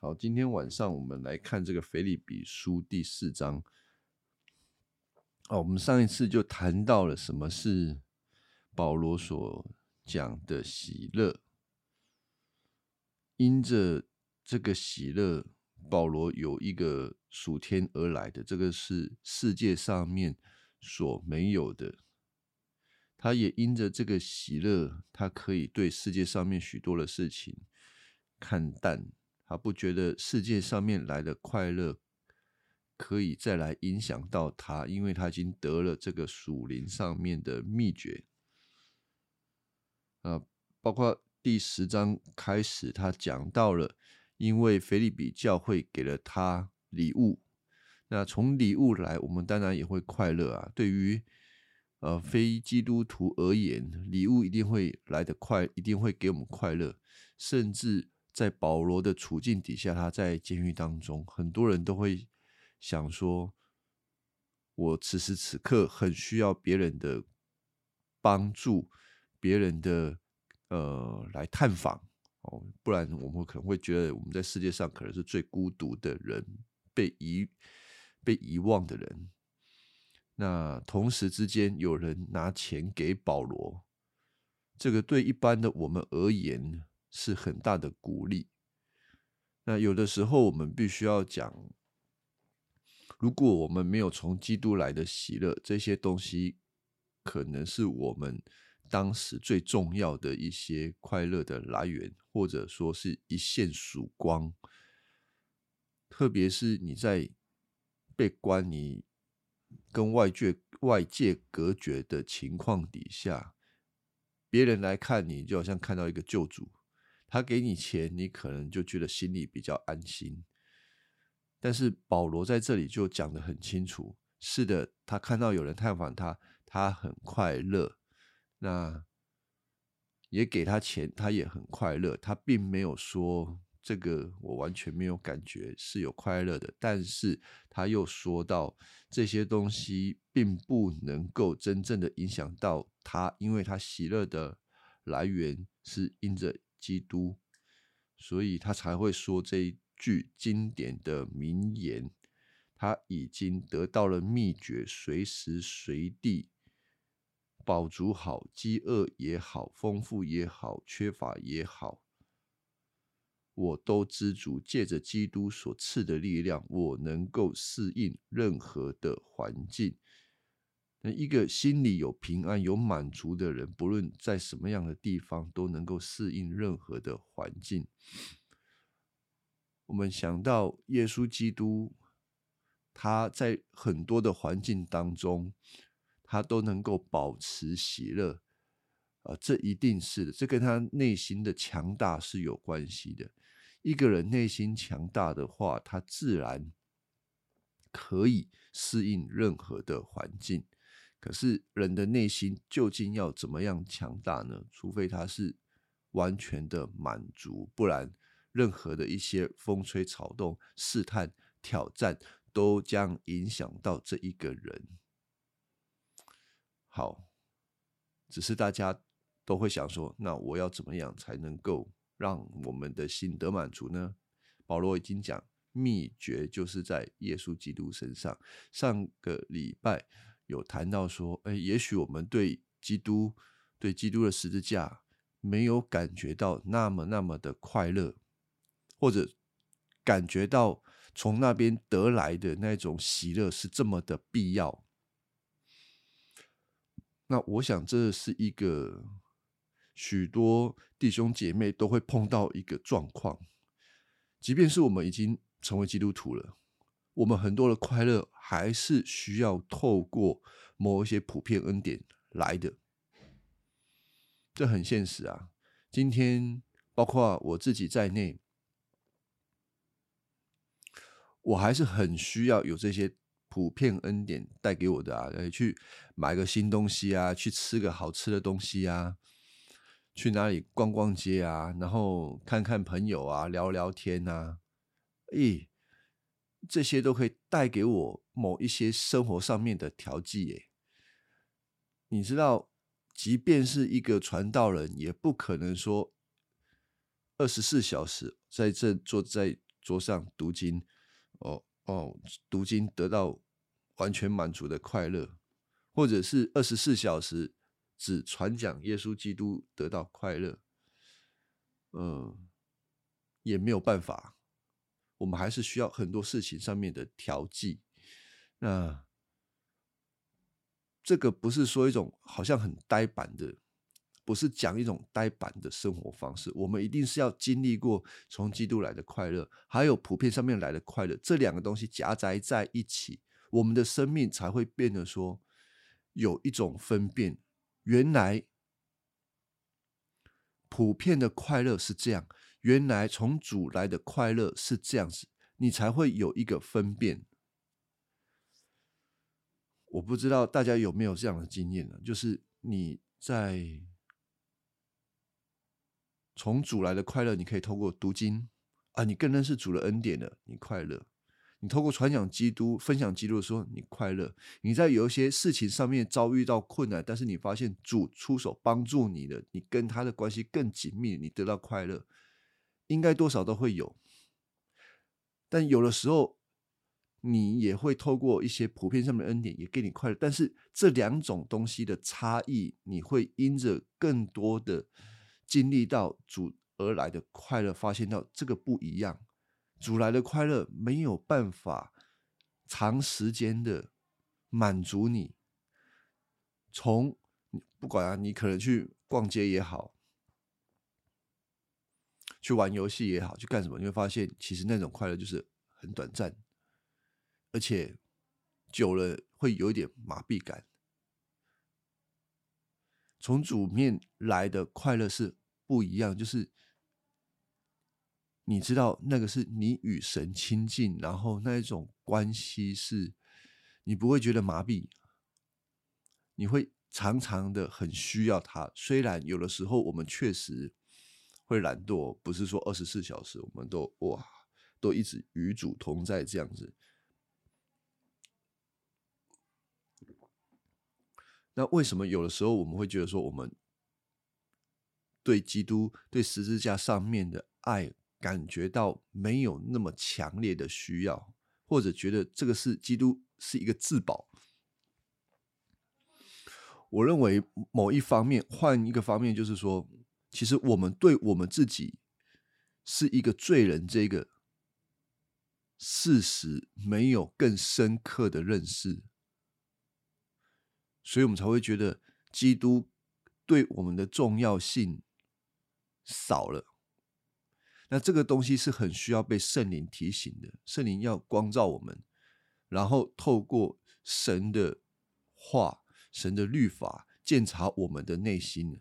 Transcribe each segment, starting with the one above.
好，今天晚上我们来看这个腓立比书第四章。哦，我们上一次就谈到了什么是保罗所讲的喜乐，因着这个喜乐，保罗有一个属天而来的，这个是世界上面所没有的。他也因着这个喜乐，他可以对世界上面许多的事情看淡。他不觉得世界上面来的快乐可以再来影响到他，因为他已经得了这个属灵上面的秘诀。啊，包括第十章开始，他讲到了，因为菲利比教会给了他礼物，那从礼物来，我们当然也会快乐啊。对于呃非基督徒而言，礼物一定会来得快，一定会给我们快乐，甚至。在保罗的处境底下，他在监狱当中，很多人都会想说：“我此时此刻很需要别人的帮助，别人的呃来探访哦，不然我们可能会觉得我们在世界上可能是最孤独的人，被遗被遗忘的人。那同时之间，有人拿钱给保罗，这个对一般的我们而言。”是很大的鼓励。那有的时候我们必须要讲，如果我们没有从基督来的喜乐，这些东西可能是我们当时最重要的一些快乐的来源，或者说是一线曙光。特别是你在被关、你跟外界外界隔绝的情况底下，别人来看你，就好像看到一个救主。他给你钱，你可能就觉得心里比较安心。但是保罗在这里就讲的很清楚，是的，他看到有人探访他，他很快乐。那也给他钱，他也很快乐。他并没有说这个我完全没有感觉是有快乐的，但是他又说到这些东西并不能够真正的影响到他，因为他喜乐的来源是因着。基督，所以他才会说这一句经典的名言。他已经得到了秘诀，随时随地饱足好，饥饿也好，丰富也好，缺乏也好，我都知足。借着基督所赐的力量，我能够适应任何的环境。那一个心里有平安、有满足的人，不论在什么样的地方，都能够适应任何的环境。我们想到耶稣基督，他在很多的环境当中，他都能够保持喜乐，啊，这一定是的，这跟他内心的强大是有关系的。一个人内心强大的话，他自然可以适应任何的环境。可是人的内心究竟要怎么样强大呢？除非他是完全的满足，不然任何的一些风吹草动、试探、挑战，都将影响到这一个人。好，只是大家都会想说：那我要怎么样才能够让我们的心得满足呢？保罗已经讲，秘诀就是在耶稣基督身上。上个礼拜。有谈到说，哎，也许我们对基督、对基督的十字架没有感觉到那么那么的快乐，或者感觉到从那边得来的那种喜乐是这么的必要。那我想这是一个许多弟兄姐妹都会碰到一个状况，即便是我们已经成为基督徒了。我们很多的快乐还是需要透过某一些普遍恩典来的，这很现实啊。今天包括我自己在内，我还是很需要有这些普遍恩典带给我的啊，去买个新东西啊，去吃个好吃的东西啊，去哪里逛逛街啊，然后看看朋友啊，聊聊天啊，咦。这些都可以带给我某一些生活上面的调剂耶。你知道，即便是一个传道人，也不可能说二十四小时在这坐在桌上读经，哦哦，读经得到完全满足的快乐，或者是二十四小时只传讲耶稣基督得到快乐，嗯，也没有办法。我们还是需要很多事情上面的调剂。那这个不是说一种好像很呆板的。不是讲一种呆板的生活方式，我们一定是要经历过从基督来的快乐，还有普遍上面来的快乐，这两个东西夹杂在一起，我们的生命才会变得说有一种分辨。原来普遍的快乐是这样，原来从主来的快乐是这样子，你才会有一个分辨。我不知道大家有没有这样的经验呢？就是你在。从主来的快乐，你可以透过读经啊，你更认识主的恩典了，你快乐；你透过传讲基督、分享基督的时候，你快乐；你在有一些事情上面遭遇到困难，但是你发现主出手帮助你的，你跟他的关系更紧密，你得到快乐，应该多少都会有。但有的时候，你也会透过一些普遍上面的恩典，也给你快乐。但是这两种东西的差异，你会因着更多的。经历到主而来的快乐，发现到这个不一样。主来的快乐没有办法长时间的满足你。从不管啊，你可能去逛街也好，去玩游戏也好，去干什么，你会发现其实那种快乐就是很短暂，而且久了会有一点麻痹感。从主面来的快乐是不一样，就是你知道那个是你与神亲近，然后那一种关系是，你不会觉得麻痹，你会常常的很需要他。虽然有的时候我们确实会懒惰，不是说二十四小时我们都哇都一直与主同在这样子。那为什么有的时候我们会觉得说，我们对基督、对十字架上面的爱感觉到没有那么强烈的需要，或者觉得这个是基督是一个自保？我认为某一方面，换一个方面，就是说，其实我们对我们自己是一个罪人这个事实，没有更深刻的认识。所以我们才会觉得基督对我们的重要性少了。那这个东西是很需要被圣灵提醒的。圣灵要光照我们，然后透过神的话、神的律法检查我们的内心。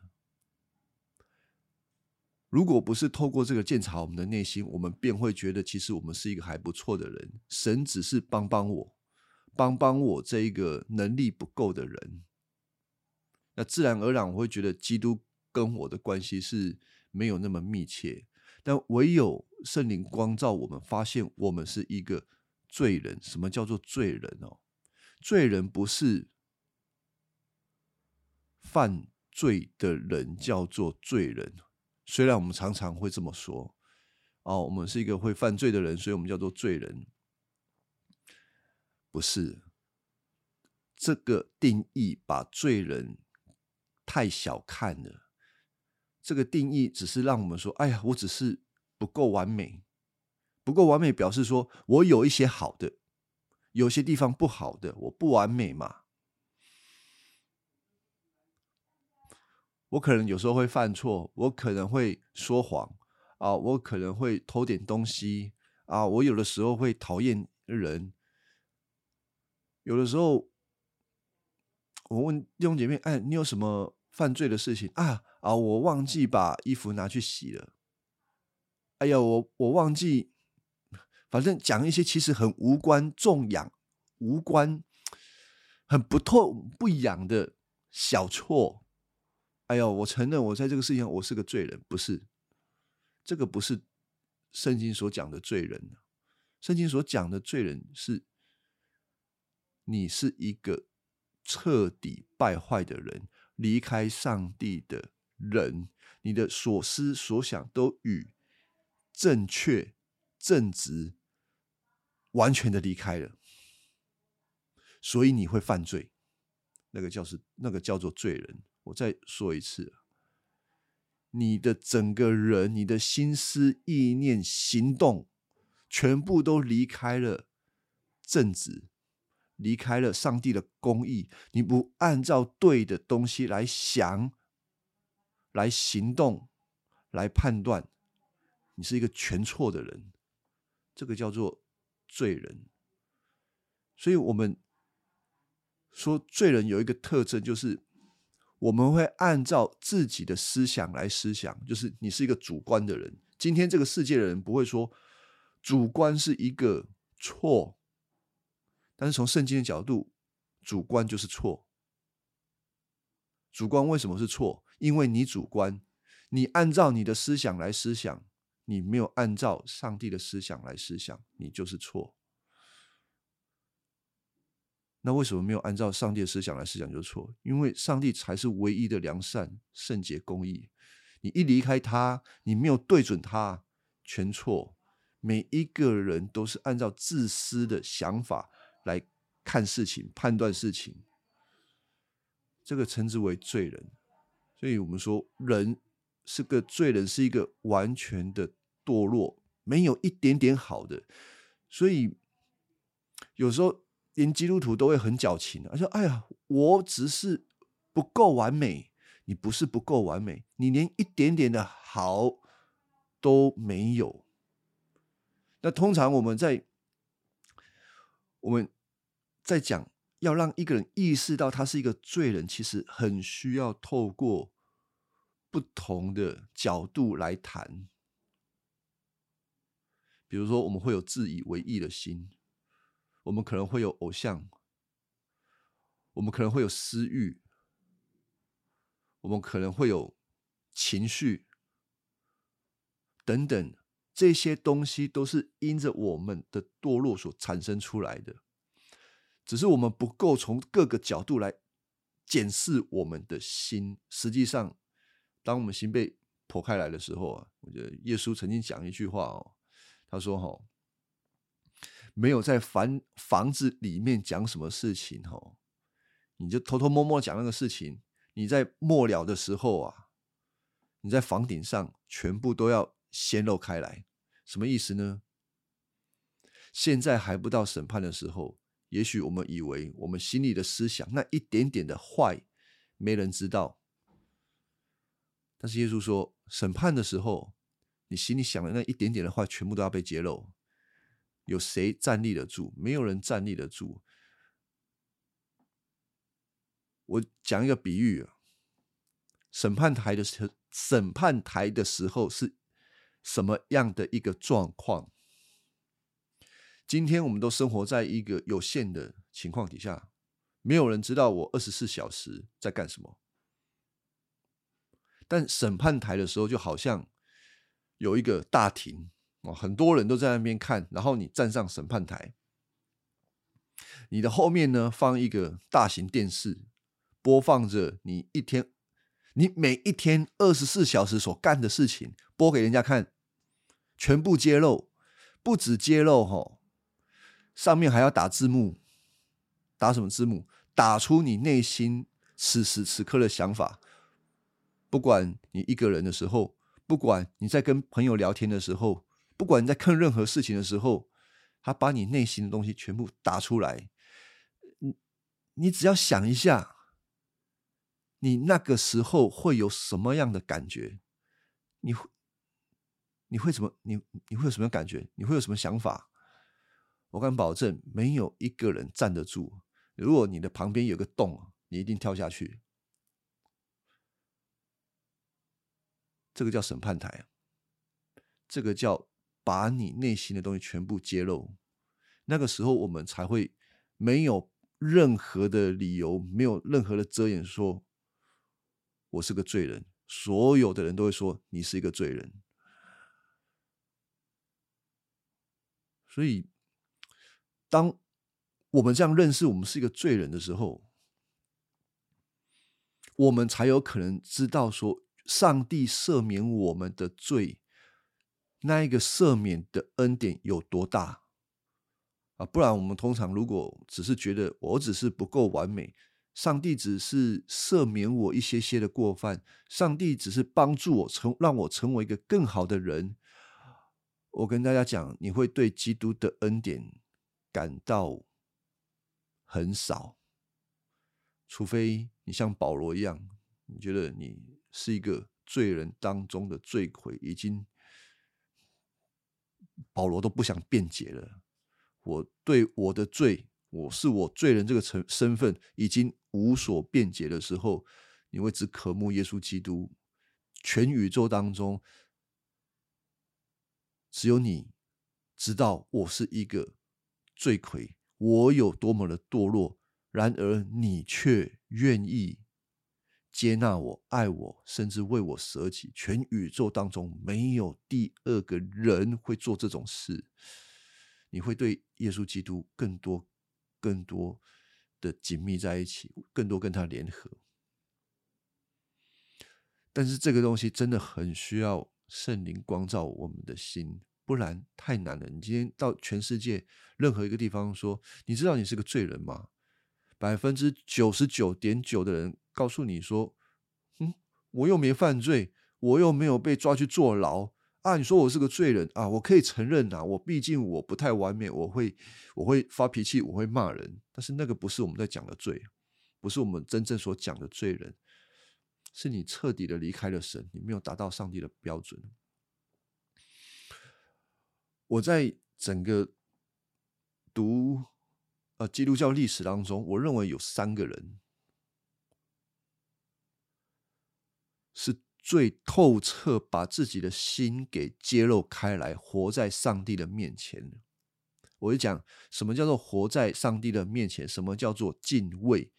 如果不是透过这个检查我们的内心，我们便会觉得其实我们是一个还不错的人。神只是帮帮我。帮帮我这一个能力不够的人，那自然而然我会觉得基督跟我的关系是没有那么密切。但唯有圣灵光照我们，发现我们是一个罪人。什么叫做罪人哦？罪人不是犯罪的人叫做罪人。虽然我们常常会这么说，哦，我们是一个会犯罪的人，所以我们叫做罪人。不是这个定义，把罪人太小看了。这个定义只是让我们说：“哎呀，我只是不够完美，不够完美，表示说我有一些好的，有些地方不好的，我不完美嘛。我可能有时候会犯错，我可能会说谎啊，我可能会偷点东西啊，我有的时候会讨厌人。”有的时候，我问弟兄姐妹：“哎，你有什么犯罪的事情啊？啊，我忘记把衣服拿去洗了。哎呀，我我忘记，反正讲一些其实很无关重养、无关、很不痛不痒的小错。哎呦，我承认我在这个事情上我是个罪人，不是这个不是圣经所讲的罪人。圣经所讲的罪人是。”你是一个彻底败坏的人，离开上帝的人，你的所思所想都与正确、正直完全的离开了，所以你会犯罪。那个叫是那个叫做罪人。我再说一次，你的整个人、你的心思、意念、行动，全部都离开了正直，离开了上帝的公义。你不按照对的东西来想、来行动、来判断，你是一个全错的人。这个叫做罪人。所以，我们说罪人有一个特征，就是。我们会按照自己的思想来思想，就是你是一个主观的人。今天这个世界的人不会说主观是一个错，但是从圣经的角度，主观就是错。主观为什么是错？因为你主观，你按照你的思想来思想，你没有按照上帝的思想来思想，你就是错。那为什么没有按照上帝的思想来思想就错？因为上帝才是唯一的良善、圣洁、公义。你一离开他，你没有对准他，全错。每一个人都是按照自私的想法来看事情、判断事情，这个称之为罪人。所以我们说，人是个罪人，是一个完全的堕落，没有一点点好的。所以有时候。连基督徒都会很矫情的，说：“哎呀，我只是不够完美。你不是不够完美，你连一点点的好都没有。”那通常我们在我们在讲要让一个人意识到他是一个罪人，其实很需要透过不同的角度来谈。比如说，我们会有自以为意的心。我们可能会有偶像，我们可能会有私欲，我们可能会有情绪等等，这些东西都是因着我们的堕落所产生出来的。只是我们不够从各个角度来检视我们的心。实际上，当我们心被剖开来的时候啊，我觉得耶稣曾经讲一句话哦，他说：“哈。”没有在房房子里面讲什么事情哦，你就偷偷摸摸讲那个事情。你在末了的时候啊，你在房顶上全部都要显露开来，什么意思呢？现在还不到审判的时候，也许我们以为我们心里的思想那一点点的坏，没人知道。但是耶稣说，审判的时候，你心里想的那一点点的坏，全部都要被揭露。有谁站立得住？没有人站立得住。我讲一个比喻啊，审判台的时，审判台的时候是什么样的一个状况？今天我们都生活在一个有限的情况底下，没有人知道我二十四小时在干什么。但审判台的时候，就好像有一个大庭。哦，很多人都在那边看，然后你站上审判台，你的后面呢放一个大型电视，播放着你一天，你每一天二十四小时所干的事情，播给人家看，全部揭露，不止揭露哈，上面还要打字幕，打什么字幕？打出你内心此时此刻的想法，不管你一个人的时候，不管你在跟朋友聊天的时候。不管你在看任何事情的时候，他把你内心的东西全部打出来，你你只要想一下，你那个时候会有什么样的感觉？你会你会怎么你你会有什么感觉？你会有什么想法？我敢保证，没有一个人站得住。如果你的旁边有个洞，你一定跳下去。这个叫审判台，这个叫。把你内心的东西全部揭露，那个时候我们才会没有任何的理由，没有任何的遮掩，说我是个罪人。所有的人都会说你是一个罪人。所以，当我们这样认识我们是一个罪人的时候，我们才有可能知道说，上帝赦免我们的罪。那一个赦免的恩典有多大啊？不然我们通常如果只是觉得我只是不够完美，上帝只是赦免我一些些的过犯，上帝只是帮助我成让我成为一个更好的人。我跟大家讲，你会对基督的恩典感到很少，除非你像保罗一样，你觉得你是一个罪人当中的罪魁，已经。保罗都不想辩解了。我对我的罪，我是我罪人这个成身份已经无所辩解的时候，你会只渴慕耶稣基督。全宇宙当中，只有你知道我是一个罪魁，我有多么的堕落。然而你却愿意。接纳我，爱我，甚至为我舍己。全宇宙当中没有第二个人会做这种事。你会对耶稣基督更多、更多的紧密在一起，更多跟他联合。但是这个东西真的很需要圣灵光照我们的心，不然太难了。你今天到全世界任何一个地方说，你知道你是个罪人吗？百分之九十九点九的人。告诉你说，嗯，我又没犯罪，我又没有被抓去坐牢啊！你说我是个罪人啊？我可以承认啊，我毕竟我不太完美，我会我会发脾气，我会骂人，但是那个不是我们在讲的罪，不是我们真正所讲的罪人，是你彻底的离开了神，你没有达到上帝的标准。我在整个读呃基督教历史当中，我认为有三个人。是最透彻把自己的心给揭露开来，活在上帝的面前。我就讲什么叫做活在上帝的面前，什么叫做敬畏，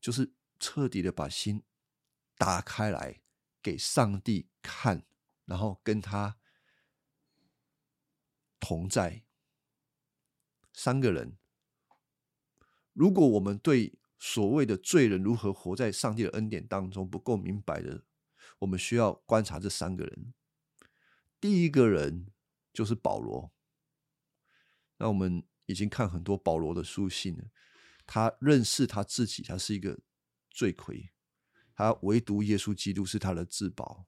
就是彻底的把心打开来给上帝看，然后跟他同在。三个人，如果我们对。所谓的罪人如何活在上帝的恩典当中不够明白的，我们需要观察这三个人。第一个人就是保罗。那我们已经看很多保罗的书信了，他认识他自己，他是一个罪魁，他唯独耶稣基督是他的至宝。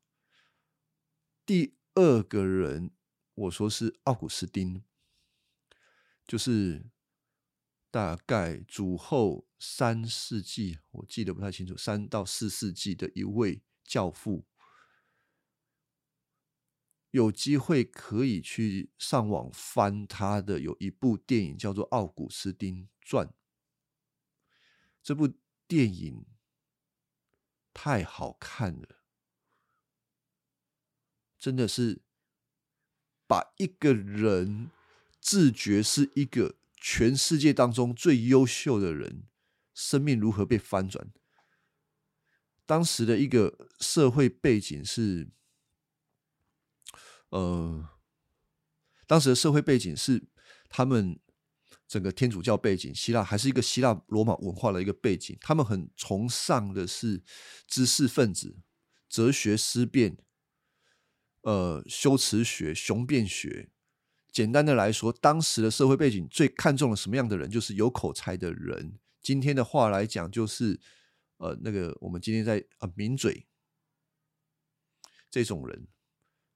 第二个人，我说是奥古斯丁，就是。大概主后三世纪，我记得不太清楚，三到四世纪的一位教父，有机会可以去上网翻他的，有一部电影叫做《奥古斯丁传》。这部电影太好看了，真的是把一个人自觉是一个。全世界当中最优秀的人，生命如何被翻转？当时的一个社会背景是，呃，当时的社会背景是他们整个天主教背景，希腊还是一个希腊罗马文化的一个背景。他们很崇尚的是知识分子、哲学思辨、呃，修辞学、雄辩学。简单的来说，当时的社会背景最看重了什么样的人？就是有口才的人。今天的话来讲，就是呃，那个我们今天在啊抿嘴这种人。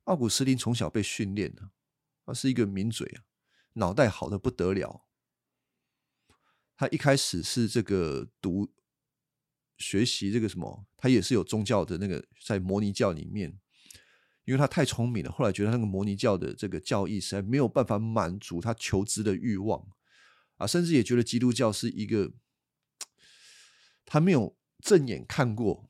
奥古斯丁从小被训练的，他是一个抿嘴啊，脑袋好的不得了。他一开始是这个读学习这个什么，他也是有宗教的那个在摩尼教里面。因为他太聪明了，后来觉得那个摩尼教的这个教义实在没有办法满足他求知的欲望啊，甚至也觉得基督教是一个他没有正眼看过，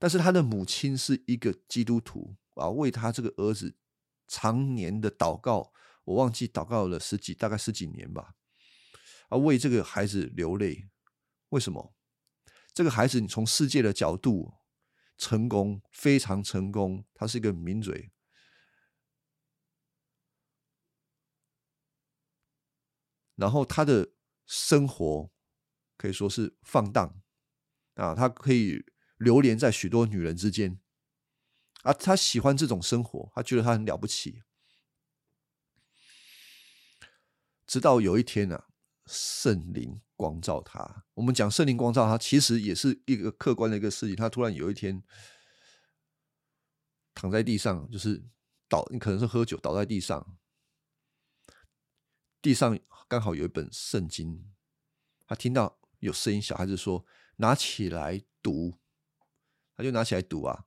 但是他的母亲是一个基督徒啊，为他这个儿子常年的祷告，我忘记祷告了十几大概十几年吧，啊，为这个孩子流泪，为什么？这个孩子你从世界的角度。成功非常成功，他是一个名嘴，然后他的生活可以说是放荡啊，他可以流连在许多女人之间啊，他喜欢这种生活，他觉得他很了不起。直到有一天呢，圣灵光照他。我们讲圣灵光照他，其实也是一个客观的一个事情。他突然有一天躺在地上，就是倒，你可能是喝酒倒在地上，地上刚好有一本圣经，他听到有声音，小孩子说：“拿起来读。”他就拿起来读啊，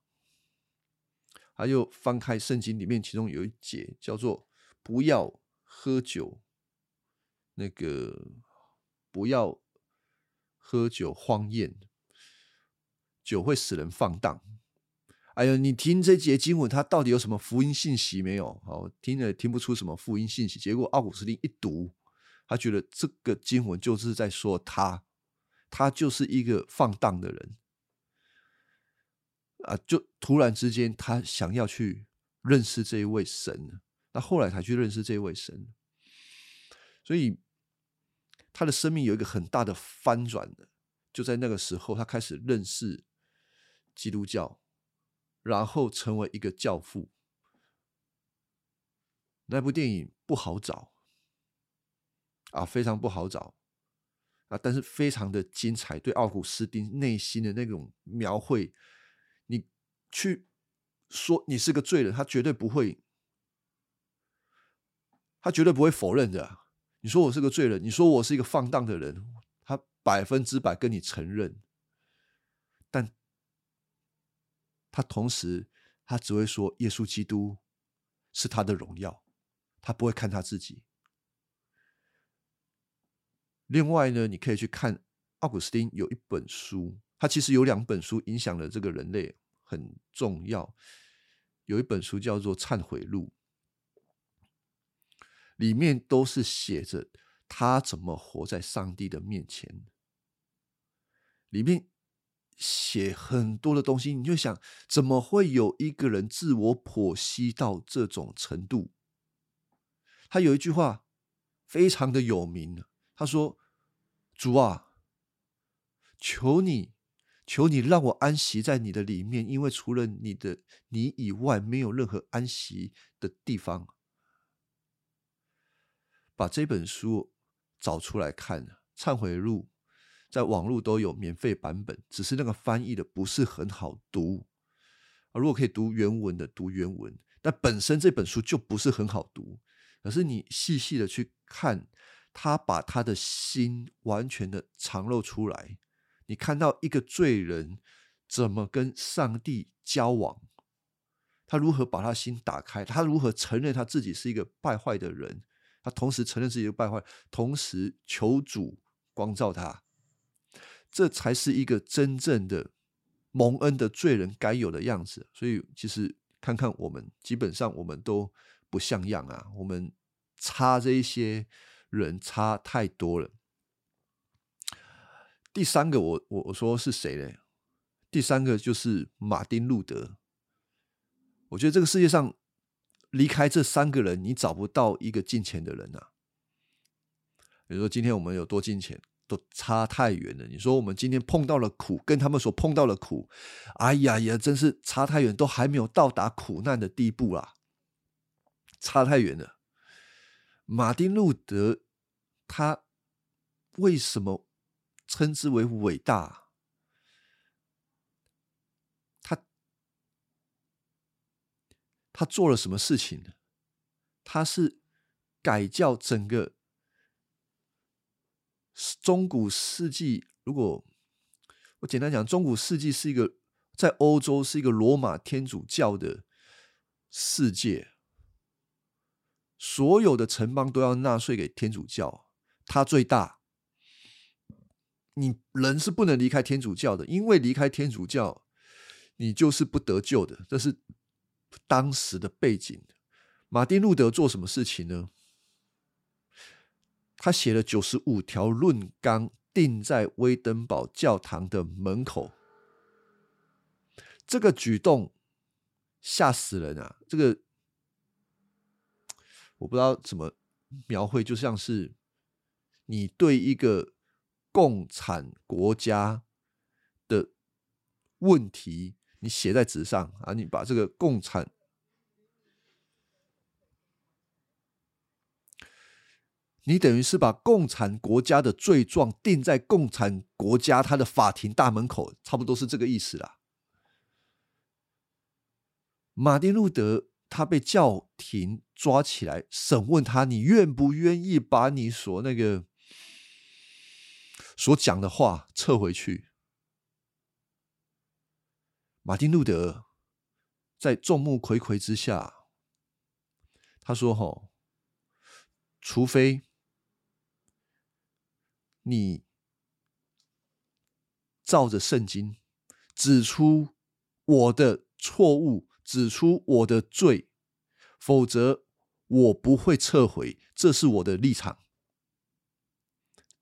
他就翻开圣经里面，其中有一节叫做“不要喝酒”。那个不要喝酒荒宴，酒会使人放荡。哎呀，你听这节经文，它到底有什么福音信息没有？好，听了听不出什么福音信息。结果奥古斯丁一读，他觉得这个经文就是在说他，他就是一个放荡的人啊！就突然之间，他想要去认识这一位神，那后来才去认识这一位神。所以，他的生命有一个很大的翻转的，就在那个时候，他开始认识基督教，然后成为一个教父。那部电影不好找啊，非常不好找啊，但是非常的精彩，对奥古斯丁内心的那种描绘，你去说你是个罪人，他绝对不会，他绝对不会否认的。你说我是个罪人，你说我是一个放荡的人，他百分之百跟你承认，但他同时他只会说耶稣基督是他的荣耀，他不会看他自己。另外呢，你可以去看奥古斯丁有一本书，他其实有两本书影响了这个人类很重要，有一本书叫做《忏悔录》。里面都是写着他怎么活在上帝的面前，里面写很多的东西，你就想怎么会有一个人自我剖析到这种程度？他有一句话非常的有名，他说：“主啊，求你，求你让我安息在你的里面，因为除了你的你以外，没有任何安息的地方。”把这本书找出来看，《忏悔录》在网络都有免费版本，只是那个翻译的不是很好读啊。如果可以读原文的，读原文。但本身这本书就不是很好读，可是你细细的去看，他把他的心完全的藏露出来，你看到一个罪人怎么跟上帝交往，他如何把他心打开，他如何承认他自己是一个败坏的人。他同时承认自己的败坏，同时求主光照他，这才是一个真正的蒙恩的罪人该有的样子。所以，其实看看我们，基本上我们都不像样啊，我们差这一些人差太多了。第三个，我我我说是谁呢？第三个就是马丁路德。我觉得这个世界上。离开这三个人，你找不到一个进钱的人呐。比如说，今天我们有多进钱，都差太远了。你说我们今天碰到了苦，跟他们所碰到的苦，哎呀呀，真是差太远，都还没有到达苦难的地步啊，差太远了。马丁路德他为什么称之为伟大？他做了什么事情呢？他是改教整个中古世纪。如果我简单讲，中古世纪是一个在欧洲是一个罗马天主教的世界，所有的城邦都要纳税给天主教，他最大。你人是不能离开天主教的，因为离开天主教，你就是不得救的。这是。当时的背景，马丁路德做什么事情呢？他写了九十五条论纲，钉在威登堡教堂的门口。这个举动吓死人啊！这个我不知道怎么描绘，就像是你对一个共产国家的问题。你写在纸上啊，你把这个共产，你等于是把共产国家的罪状定在共产国家他的法庭大门口，差不多是这个意思啦。马丁路德他被教廷抓起来审问他，你愿不愿意把你所那个所讲的话撤回去？马丁路德在众目睽睽之下，他说：“吼，除非你照着圣经指出我的错误，指出我的罪，否则我不会撤回。这是我的立场。”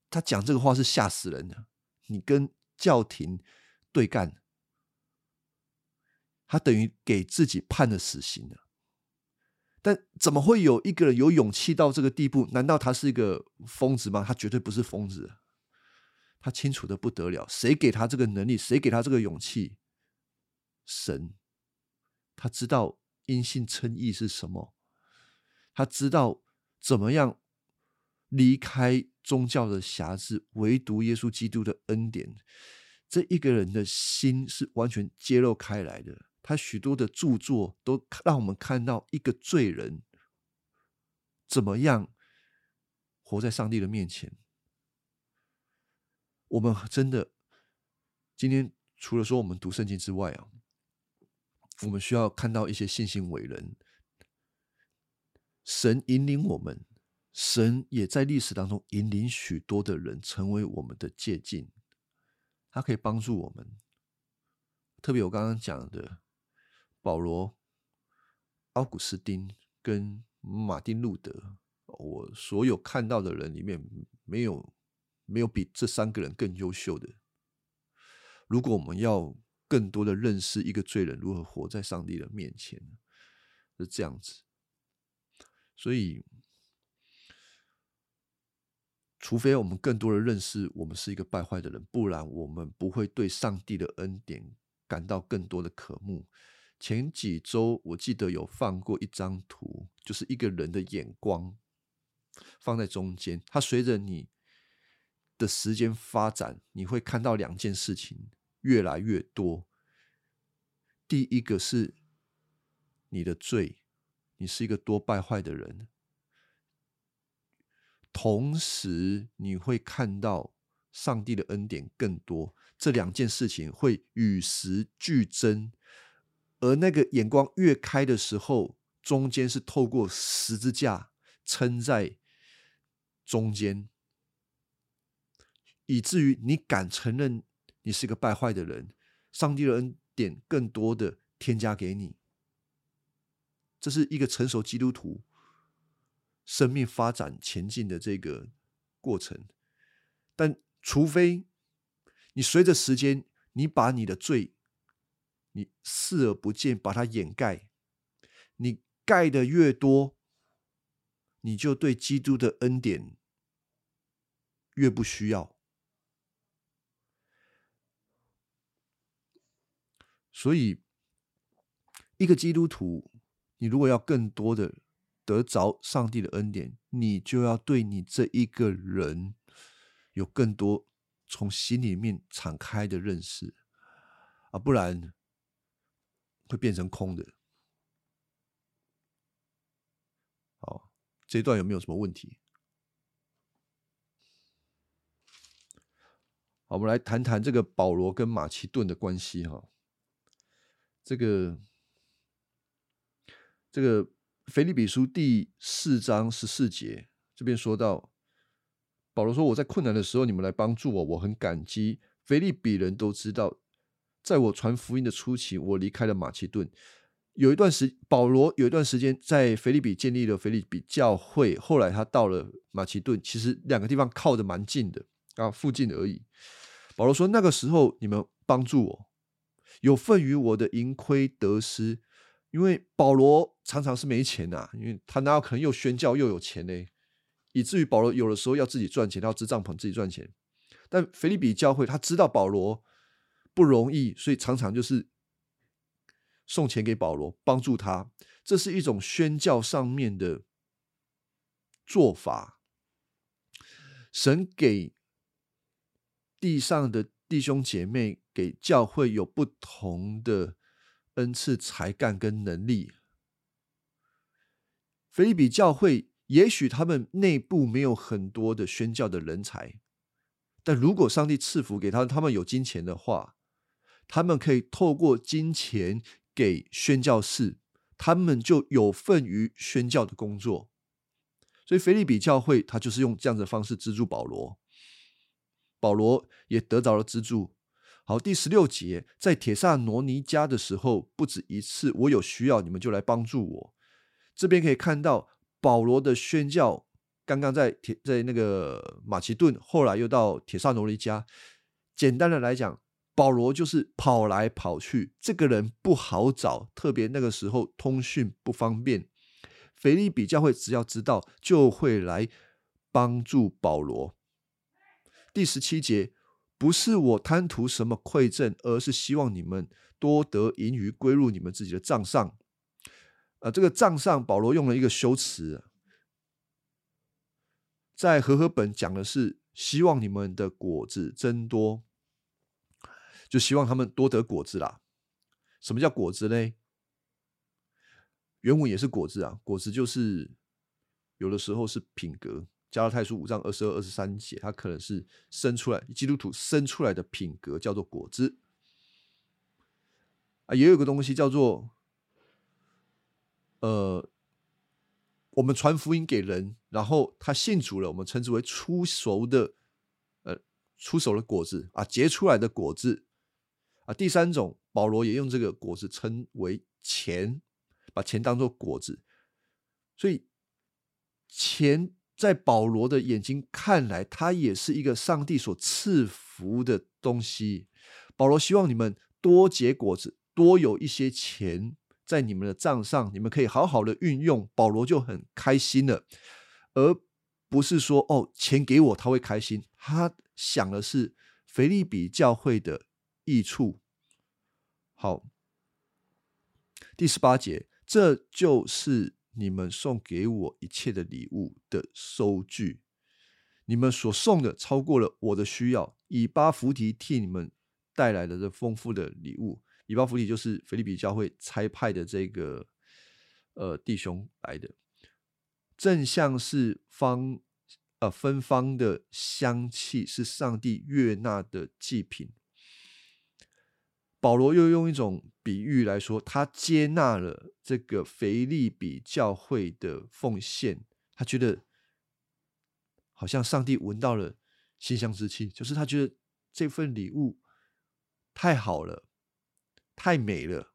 他讲这个话是吓死人的。你跟教廷对干。他等于给自己判了死刑了，但怎么会有一个人有勇气到这个地步？难道他是一个疯子吗？他绝对不是疯子，他清楚的不得了。谁给他这个能力？谁给他这个勇气？神，他知道因信称义是什么，他知道怎么样离开宗教的辖制，唯独耶稣基督的恩典。这一个人的心是完全揭露开来的。他许多的著作都让我们看到一个罪人怎么样活在上帝的面前。我们真的今天除了说我们读圣经之外啊，我们需要看到一些信心伟人。神引领我们，神也在历史当中引领许多的人成为我们的借鉴，他可以帮助我们。特别我刚刚讲的。保罗、奥古斯丁跟马丁路德，我所有看到的人里面，没有没有比这三个人更优秀的。如果我们要更多的认识一个罪人如何活在上帝的面前，是这样子。所以，除非我们更多的认识我们是一个败坏的人，不然我们不会对上帝的恩典感到更多的渴慕。前几周我记得有放过一张图，就是一个人的眼光放在中间，它随着你的时间发展，你会看到两件事情越来越多。第一个是你的罪，你是一个多败坏的人，同时你会看到上帝的恩典更多。这两件事情会与时俱增。而那个眼光越开的时候，中间是透过十字架撑在中间，以至于你敢承认你是个败坏的人，上帝的恩典更多的添加给你。这是一个成熟基督徒生命发展前进的这个过程。但除非你随着时间，你把你的罪。你视而不见，把它掩盖。你盖的越多，你就对基督的恩典越不需要。所以，一个基督徒，你如果要更多的得着上帝的恩典，你就要对你这一个人有更多从心里面敞开的认识啊，不然。会变成空的。好，这一段有没有什么问题？好，我们来谈谈这个保罗跟马其顿的关系哈。这个这个腓利比书第四章十四节这边说到，保罗说：“我在困难的时候，你们来帮助我，我很感激。腓利比人都知道。”在我传福音的初期，我离开了马其顿。有一段时，保罗有一段时间在菲利比建立了菲利比教会。后来他到了马其顿，其实两个地方靠的蛮近的啊，附近而已。保罗说：“那个时候你们帮助我，有份于我的盈亏得失。因为保罗常常是没钱呐，因为他哪有可能又宣教又有钱呢？以至于保罗有的时候要自己赚钱，要支帐篷自己赚钱。但菲利比教会他知道保罗。”不容易，所以常常就是送钱给保罗，帮助他，这是一种宣教上面的做法。神给地上的弟兄姐妹，给教会有不同的恩赐、才干跟能力。菲利比教会也许他们内部没有很多的宣教的人才，但如果上帝赐福给他，他们有金钱的话，他们可以透过金钱给宣教士，他们就有份于宣教的工作。所以菲利比教会他就是用这样的方式资助保罗，保罗也得到了资助。好，第十六节，在铁萨罗尼家的时候，不止一次，我有需要，你们就来帮助我。这边可以看到保罗的宣教，刚刚在铁在那个马其顿，后来又到铁萨罗尼加。简单的来讲，保罗就是跑来跑去，这个人不好找，特别那个时候通讯不方便。腓利比教会只要知道，就会来帮助保罗。第十七节，不是我贪图什么馈赠，而是希望你们多得盈余归入你们自己的账上。呃，这个账上保罗用了一个修辞，在和合本讲的是希望你们的果子增多，就希望他们多得果子啦。什么叫果子呢？原文也是果子啊，果子就是有的时候是品格。加拉太书五章二十二、二十三节，它可能是生出来基督徒生出来的品格，叫做果子。啊，也有个东西叫做。呃，我们传福音给人，然后他信主了，我们称之为出熟的，呃，出熟的果子啊，结出来的果子第三种，保罗也用这个果子称为钱，把钱当做果子，所以钱在保罗的眼睛看来，它也是一个上帝所赐福的东西。保罗希望你们多结果子，多有一些钱。在你们的账上，你们可以好好的运用，保罗就很开心了，而不是说哦，钱给我他会开心，他想的是腓利比教会的益处。好，第十八节，这就是你们送给我一切的礼物的收据，你们所送的超过了我的需要，以巴弗提替你们带来了这丰富的礼物。以巴弗提就是菲利比教会差派的这个呃弟兄来的，正像是方呃芬芳的香气，是上帝悦纳的祭品。保罗又用一种比喻来说，他接纳了这个腓利比教会的奉献，他觉得好像上帝闻到了馨香之气，就是他觉得这份礼物太好了。太美了，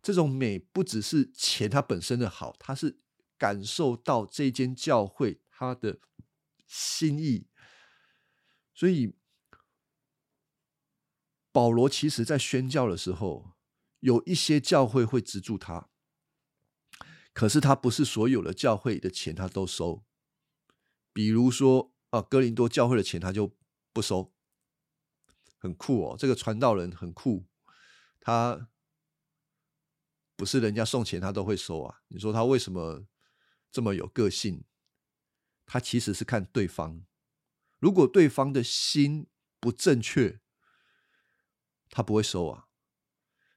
这种美不只是钱它本身的好，它是感受到这间教会它的心意。所以保罗其实在宣教的时候，有一些教会会资助他，可是他不是所有的教会的钱他都收。比如说啊，哥林多教会的钱他就不收，很酷哦，这个传道人很酷。他不是人家送钱他都会收啊？你说他为什么这么有个性？他其实是看对方，如果对方的心不正确，他不会收啊。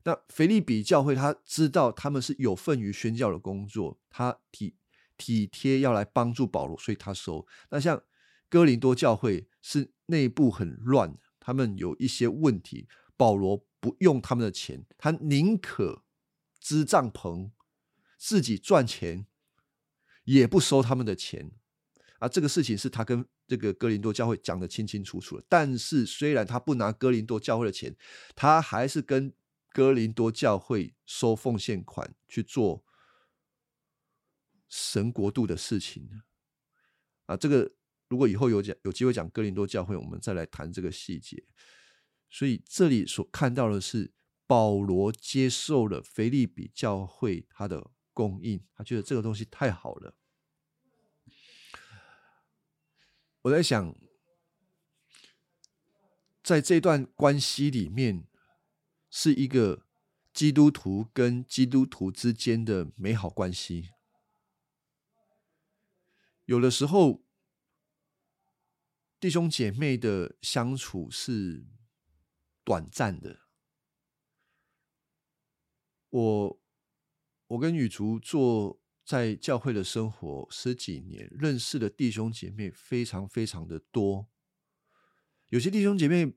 那腓利比教会他知道他们是有份于宣教的工作，他体体贴要来帮助保罗，所以他收。那像哥林多教会是内部很乱，他们有一些问题，保罗。不用他们的钱，他宁可支帐篷，自己赚钱，也不收他们的钱。啊，这个事情是他跟这个哥林多教会讲的清清楚楚的。但是，虽然他不拿哥林多教会的钱，他还是跟哥林多教会收奉献款去做神国度的事情。啊，这个如果以后有讲有机会讲哥林多教会，我们再来谈这个细节。所以这里所看到的是保罗接受了腓利比教会他的供应，他觉得这个东西太好了。我在想，在这段关系里面，是一个基督徒跟基督徒之间的美好关系。有的时候，弟兄姐妹的相处是短暂的。我我跟雨竹做在教会的生活十几年，认识的弟兄姐妹非常非常的多。有些弟兄姐妹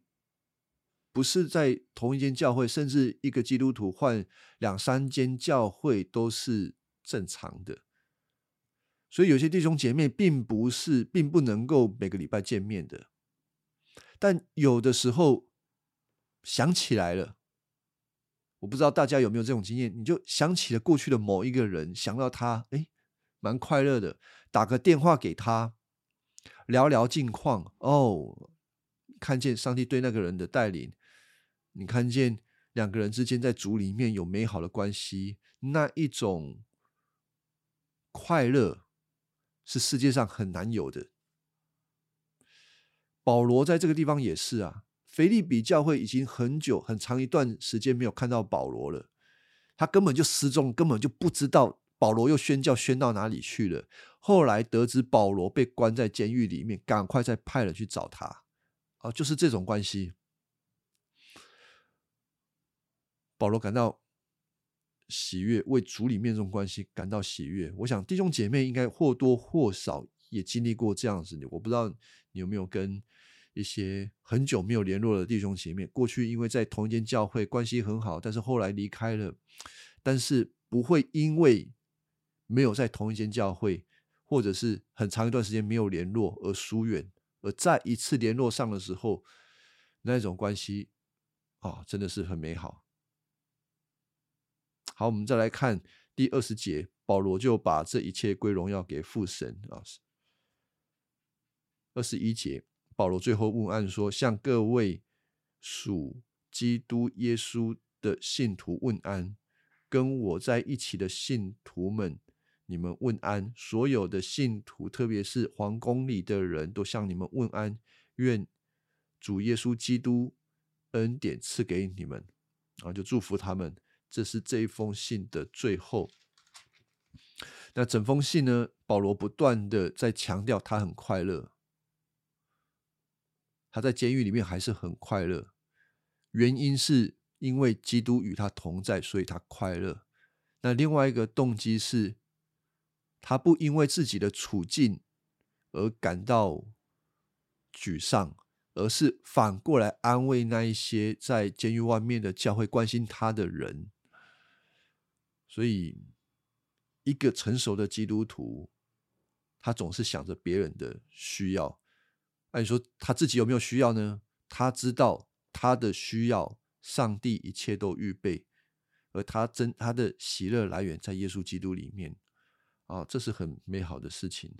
不是在同一间教会，甚至一个基督徒换两三间教会都是正常的。所以有些弟兄姐妹并不是，并不能够每个礼拜见面的。但有的时候想起来了，我不知道大家有没有这种经验，你就想起了过去的某一个人，想到他，哎，蛮快乐的，打个电话给他，聊聊近况，哦。看见上帝对那个人的带领，你看见两个人之间在主里面有美好的关系，那一种快乐是世界上很难有的。保罗在这个地方也是啊，腓利比教会已经很久很长一段时间没有看到保罗了，他根本就失踪，根本就不知道保罗又宣教宣到哪里去了。后来得知保罗被关在监狱里面，赶快再派人去找他。啊，就是这种关系。保罗感到喜悦，为主里面这种关系感到喜悦。我想弟兄姐妹应该或多或少也经历过这样子。我不知道你有没有跟一些很久没有联络的弟兄姐妹，过去因为在同一间教会关系很好，但是后来离开了，但是不会因为没有在同一间教会，或者是很长一段时间没有联络而疏远。而再一次联络上的时候，那种关系啊，真的是很美好。好，我们再来看第二十节，保罗就把这一切归荣耀给父神啊。二十一节，保罗最后问安说：“向各位属基督耶稣的信徒问安，跟我在一起的信徒们。”你们问安，所有的信徒，特别是皇宫里的人都向你们问安。愿主耶稣基督恩典赐给你们，啊，就祝福他们。这是这一封信的最后。那整封信呢？保罗不断的在强调他很快乐，他在监狱里面还是很快乐。原因是因为基督与他同在，所以他快乐。那另外一个动机是。他不因为自己的处境而感到沮丧，而是反过来安慰那一些在监狱外面的教会关心他的人。所以，一个成熟的基督徒，他总是想着别人的需要。那你说他自己有没有需要呢？他知道他的需要，上帝一切都预备，而他真他的喜乐来源在耶稣基督里面。啊，这是很美好的事情。